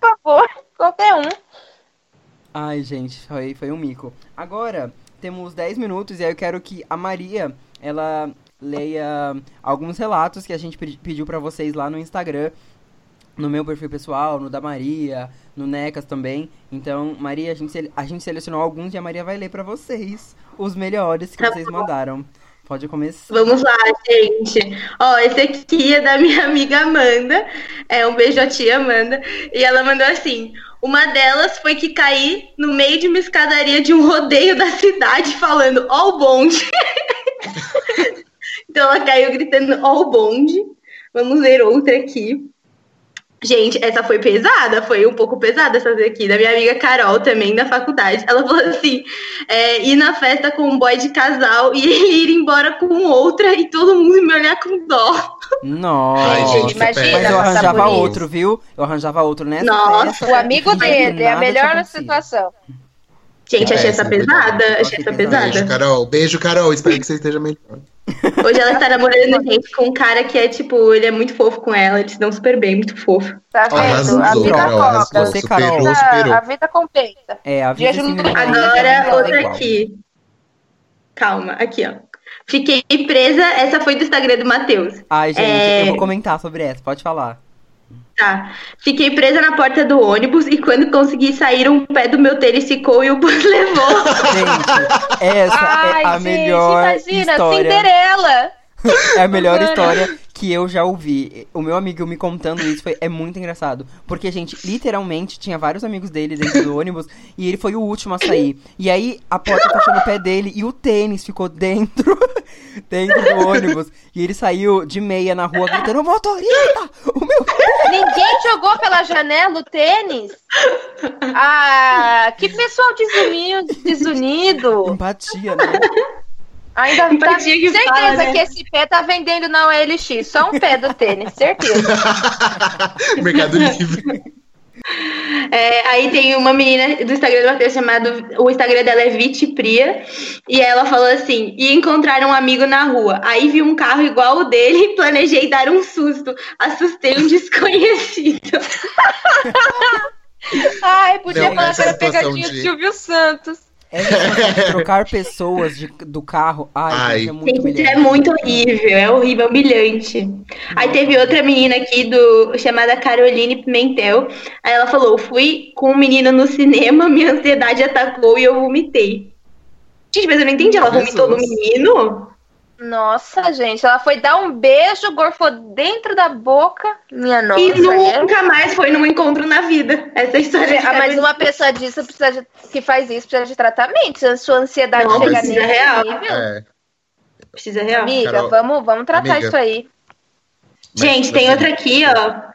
favor, qualquer um. Ai, gente, foi, foi um mico. Agora, temos 10 minutos e aí eu quero que a Maria, ela leia alguns relatos que a gente pediu para vocês lá no Instagram, no meu perfil pessoal, no da Maria, no Necas também. Então, Maria, a gente, a gente selecionou alguns e a Maria vai ler para vocês os melhores que tá vocês mandaram. Pode começar. Vamos lá, gente. Ó, esse aqui é da minha (laughs) amiga Amanda. É um beijo à tia Amanda. E ela mandou assim: uma delas foi que caí no meio de uma escadaria de um rodeio da cidade falando ó o bonde. (laughs) então ela caiu gritando ó o bonde. Vamos ler outra aqui. Gente, essa foi pesada, foi um pouco pesada essa daqui, da minha amiga Carol também, da faculdade. Ela falou assim: é, ir na festa com um boy de casal e (laughs) ir embora com outra e todo mundo me olhar com dó. Nossa, Ai, gente, imagina. Mas eu arranjava outro, viu? Eu arranjava outro nessa Nossa, festa. O amigo dele, é a melhor situação. Gente, achei essa pesada. Achei essa pesada. Beijo, Carol. Beijo, Carol. Espero que você esteja melhor. Hoje ela tá namorando gente com um cara que é, tipo, ele é muito fofo com ela, eles se dão super bem, muito fofo. Tá vendo? a vida Carol, cobra. Você, Carol. Superou, superou. A vida compensa. É, a vida Agora, outra aqui. Calma, aqui, ó. Fiquei presa, essa foi do Instagram do Matheus. Ai, gente, é... eu vou comentar sobre essa, pode falar. Tá. Fiquei presa na porta do ônibus e quando consegui sair, um pé do meu tênis ficou e o bus (laughs) levou. Gente, essa Ai, é a gente, melhor imagina, história. Cinderela. É a melhor história que eu já ouvi. O meu amigo me contando isso foi, é muito engraçado. Porque, gente, literalmente tinha vários amigos dele dentro do ônibus e ele foi o último a sair. E aí a porta fechou no pé dele e o tênis ficou dentro, (laughs) dentro do ônibus. E ele saiu de meia na rua gritando: motorista! O meu Ninguém jogou pela janela o tênis? Ah, que pessoal desunido. desunido. Empatia, né? Ainda tá que certeza fala, né? que esse pé tá vendendo na OLX, só um pé do tênis, certeza. (laughs) Mercado Livre. (laughs) É, aí tem uma menina do Instagram do Matheus chamado. O Instagram dela é Vitipria. E ela falou assim: e encontraram um amigo na rua. Aí vi um carro igual o dele e planejei dar um susto. Assustei um desconhecido. (laughs) Ai, podia Não, falar que era pegadinha de... do Silvio Santos. É trocar pessoas de, do carro. Ai, Ai. Gente, é muito. É muito horrível, é horrível, humilhante. Aí teve outra menina aqui do chamada Caroline Pimentel. Aí ela falou: fui com um menino no cinema, minha ansiedade atacou e eu vomitei. Gente, mas eu não entendi, ela vomitou no menino? Nossa, gente, ela foi dar um beijo, gorfou dentro da boca. Minha nossa. E nunca é... mais foi num encontro na vida. Essa história. Ah, mas uma pessoa disso precisa de, que faz isso precisa de tratamento. Se a sua ansiedade Não, chegar nesse real. nível. É. Precisa real. Amiga, Carol, vamos, vamos tratar amiga. isso aí. Gente, mas, tem outra aqui, ó.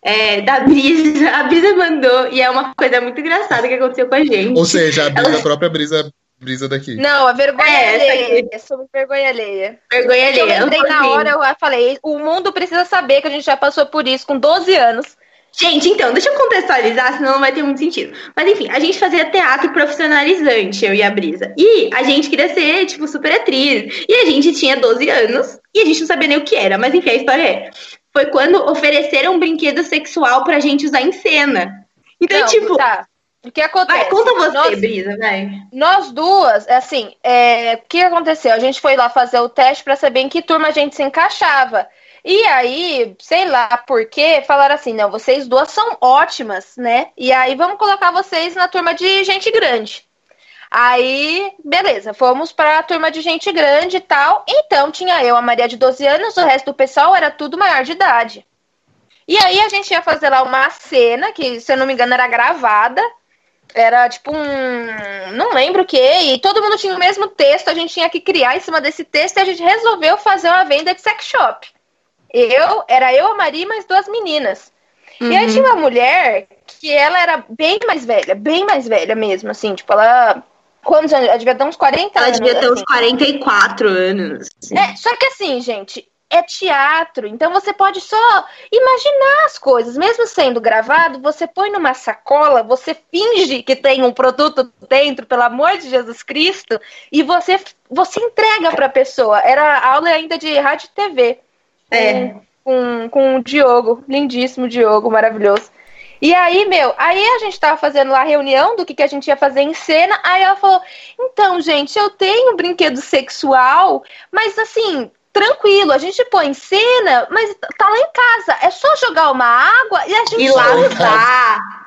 É, da Brisa. A Brisa mandou, e é uma coisa muito engraçada que aconteceu com a gente. Ou seja, a, Brisa, Ela... a própria Brisa brisa daqui. Não, a vergonha é, alheia. É sobre vergonha alheia. Vergonha alheia. Eu lembrei na hora, eu falei, o mundo precisa saber que a gente já passou por isso com 12 anos. Gente, então, deixa eu contextualizar, senão não vai ter muito sentido. Mas enfim, a gente fazia teatro profissionalizante, eu e a Brisa. E a gente queria ser, tipo, super atriz. E a gente tinha 12 anos e a gente não sabia nem o que era. Mas enfim, a história é. Foi quando ofereceram um brinquedo sexual pra gente usar em cena. Então, não, tipo. Tá. O que acontece? Vai, conta você, nós, Brisa, vai. Nós duas, assim, é, o que aconteceu? A gente foi lá fazer o teste para saber em que turma a gente se encaixava. E aí, sei lá por quê, falaram assim: não, vocês duas são ótimas, né? E aí vamos colocar vocês na turma de gente grande. Aí, beleza, fomos para a turma de gente grande e tal. Então, tinha eu, a Maria de 12 anos, o resto do pessoal era tudo maior de idade. E aí a gente ia fazer lá uma cena, que se eu não me engano era gravada, era tipo um. Não lembro o que, e todo mundo tinha o mesmo texto, a gente tinha que criar em cima desse texto e a gente resolveu fazer uma venda de sex shop. Eu, era eu, a Maria e mais duas meninas. Uhum. E aí uhum. tinha uma mulher que ela era bem mais velha, bem mais velha mesmo, assim, tipo, ela. Quantos anos? Ela devia ter uns 40 ela anos. Ela devia ter assim. uns 44 anos. Assim. É, só que assim, gente, é teatro, então você pode só imaginar as coisas, mesmo sendo gravado, você põe numa sacola, você finge que tem um produto dentro, pelo amor de Jesus Cristo, e você você entrega para a pessoa. Era aula ainda de rádio e TV. é. com, com o Diogo, lindíssimo Diogo, maravilhoso. E aí, meu, aí a gente tava fazendo lá a reunião do que, que a gente ia fazer em cena. Aí ela falou: então, gente, eu tenho um brinquedo sexual, mas assim, tranquilo, a gente põe em cena, mas tá lá em casa. É só jogar uma água e a gente e lavar.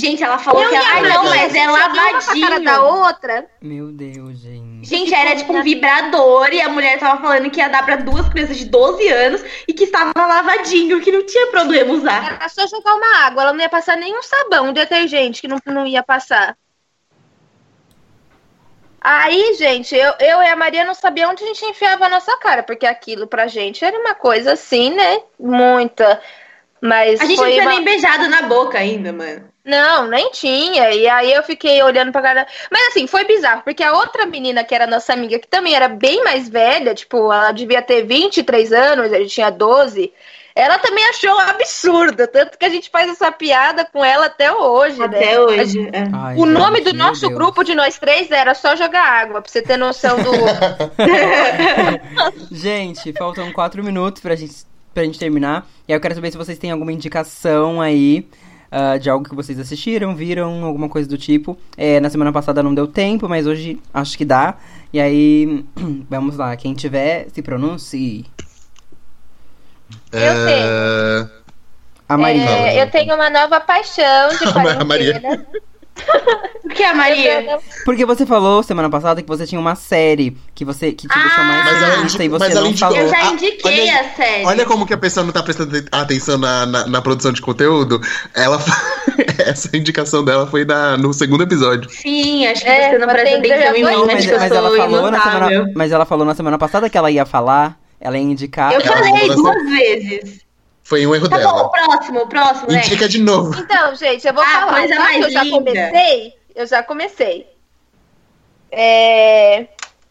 Gente, ela falou eu que ela não, mas é lavadinho. Uma cara da outra. Meu Deus, gente. Gente, era tipo um vibrador e a mulher tava falando que ia dar pra duas crianças de 12 anos e que estava lavadinho, que não tinha problema usar. Era só jogar uma água, ela não ia passar nenhum sabão, um detergente que não, não ia passar. Aí, gente, eu, eu e a Maria não sabia onde a gente enfiava a nossa cara, porque aquilo pra gente era uma coisa assim, né? Muita. Mas a gente não tinha uma... nem beijado na boca ainda, mano. Não, nem tinha. E aí eu fiquei olhando pra cara. Mas assim, foi bizarro, porque a outra menina que era nossa amiga, que também era bem mais velha, tipo, ela devia ter 23 anos, a gente tinha 12. Ela também achou um absurdo, tanto que a gente faz essa piada com ela até hoje, até né? hoje. Gente... É. Ai, o gente, nome do nosso Deus. grupo de nós três era só jogar água, pra você ter noção do. (laughs) gente, faltam quatro minutos pra gente, pra gente terminar. E aí eu quero saber se vocês têm alguma indicação aí uh, de algo que vocês assistiram, viram, alguma coisa do tipo. É, na semana passada não deu tempo, mas hoje acho que dá. E aí, (clears throat) vamos lá, quem tiver, se pronuncie. Eu é, tenho. A Maria. É, eu tenho uma nova paixão de quarentena. (laughs) A Maria. (laughs) O que é, Maria? Porque você falou semana passada que você tinha uma série que você que te ah, deixou mais feliz e você não falou. Eu já indiquei olha, a série. Olha como que a pessoa não tá prestando atenção na, na, na produção de conteúdo. Ela (laughs) essa indicação dela foi na, no segundo episódio. Sim, acho que é, você não presta atenção em mim, mas, mas, ela falou na semana, mas ela falou na semana passada que ela ia falar, ela ia indicar. Eu falei duas vezes. Foi um erro tá dela. Bom, o próximo, o próximo, né? Indica de novo. Então, gente, eu vou ah, falar. Coisa mais eu já comecei, eu já comecei. É,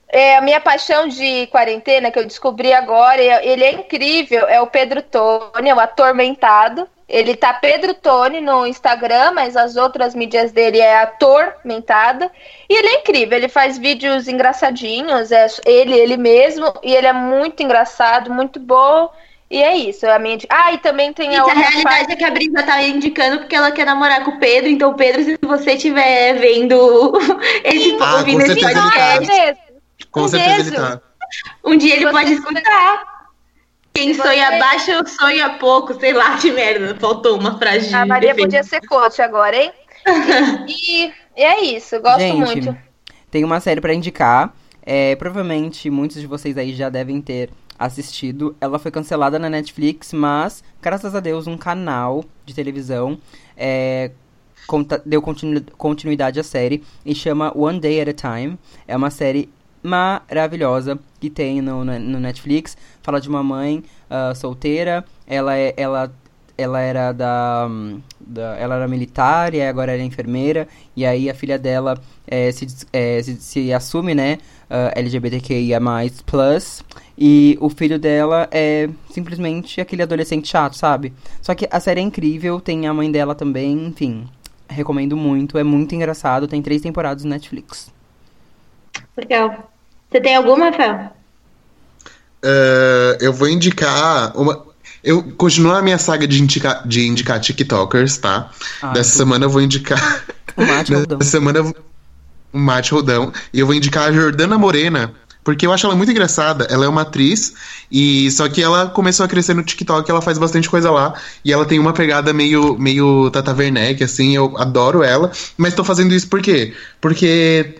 é, a minha paixão de quarentena que eu descobri agora, ele é incrível, é o Pedro Tony, é o atormentado. Ele tá Pedro Tony no Instagram, mas as outras mídias dele é atormentado. E ele é incrível, ele faz vídeos engraçadinhos, é ele, ele mesmo, e ele é muito engraçado, muito bom. E é isso, a minha. Ah, e também tem a, a realidade parte... é que a Brisa tá indicando porque ela quer namorar com o Pedro. Então, Pedro, se você estiver vendo (laughs) esse ah, ouvindo esse podcast. Tá. Com um certeza ele tá. Um dia ele pode escutar. Quem você... sonha baixo, sonha pouco, sei lá que merda. Faltou uma frase. A Maria defesa. podia ser coach agora, hein? (laughs) e, e, é isso, gosto Gente, muito. Tem uma série para indicar. É, provavelmente muitos de vocês aí já devem ter assistido. Ela foi cancelada na Netflix, mas, graças a Deus, um canal de televisão é, deu continu continuidade à série e chama One Day at a Time. É uma série maravilhosa que tem no, no Netflix. Fala de uma mãe uh, solteira. Ela, é, ela, ela era da, da, Ela era militar e agora é enfermeira. E aí a filha dela é, se, é, se, se, assume, né? Uh, LGBTQIA. E o filho dela é simplesmente aquele adolescente chato, sabe? Só que a série é incrível, tem a mãe dela também, enfim. Recomendo muito, é muito engraçado, tem três temporadas no Netflix. Legal. Você tem alguma, Fel? Uh, eu vou indicar uma. Eu continuo a minha saga de indicar, de indicar TikTokers, tá? Ah, Dessa tudo. semana eu vou indicar. O Mate (laughs) Rodão. Dessa semana eu... o Mate Rodão. E eu vou indicar a Jordana Morena porque eu acho ela muito engraçada. Ela é uma atriz, e só que ela começou a crescer no TikTok, ela faz bastante coisa lá. E ela tem uma pegada meio, meio Tata Werneck, assim, eu adoro ela. Mas tô fazendo isso por quê? Porque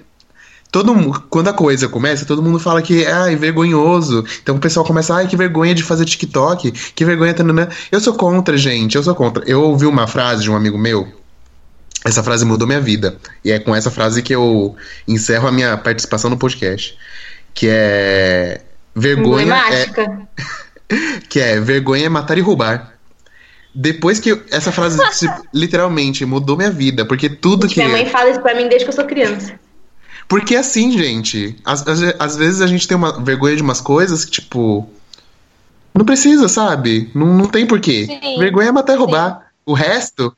todo mundo, quando a coisa começa, todo mundo fala que é vergonhoso. Então o pessoal começa, ai, que vergonha de fazer TikTok, que vergonha. Tanana. Eu sou contra, gente, eu sou contra. Eu ouvi uma frase de um amigo meu. Essa frase mudou minha vida. E é com essa frase que eu encerro a minha participação no podcast que é vergonha é, (laughs) que é vergonha é matar e roubar. Depois que eu, essa frase literalmente mudou minha vida, porque tudo que minha mãe fala isso para mim desde que eu sou criança. Porque é assim, gente, às, vezes a gente tem uma vergonha de umas coisas que, tipo, não precisa, sabe? Não, não tem porquê. Sim. Vergonha é matar roubar. O resto,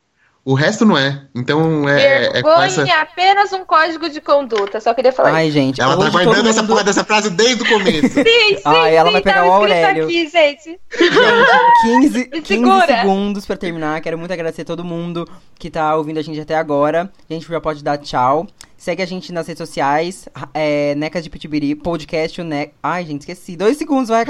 O resto não é. Então é. Vergonha é essa... é apenas um código de conduta. Só queria falar. Ai, isso. gente. Ela tá guardando mundo... essa porra dessa frase desde o começo. (laughs) sim, sim. Ai, ela sim, vai pegar o Aurélio. Aqui, gente. Gente, 15, 15 segundos pra terminar. Quero muito agradecer todo mundo que tá ouvindo a gente até agora. A gente já pode dar tchau. Segue a gente nas redes sociais. É, Neca de Pitibiri, podcast, ne... Ai, gente, esqueci. Dois segundos, vai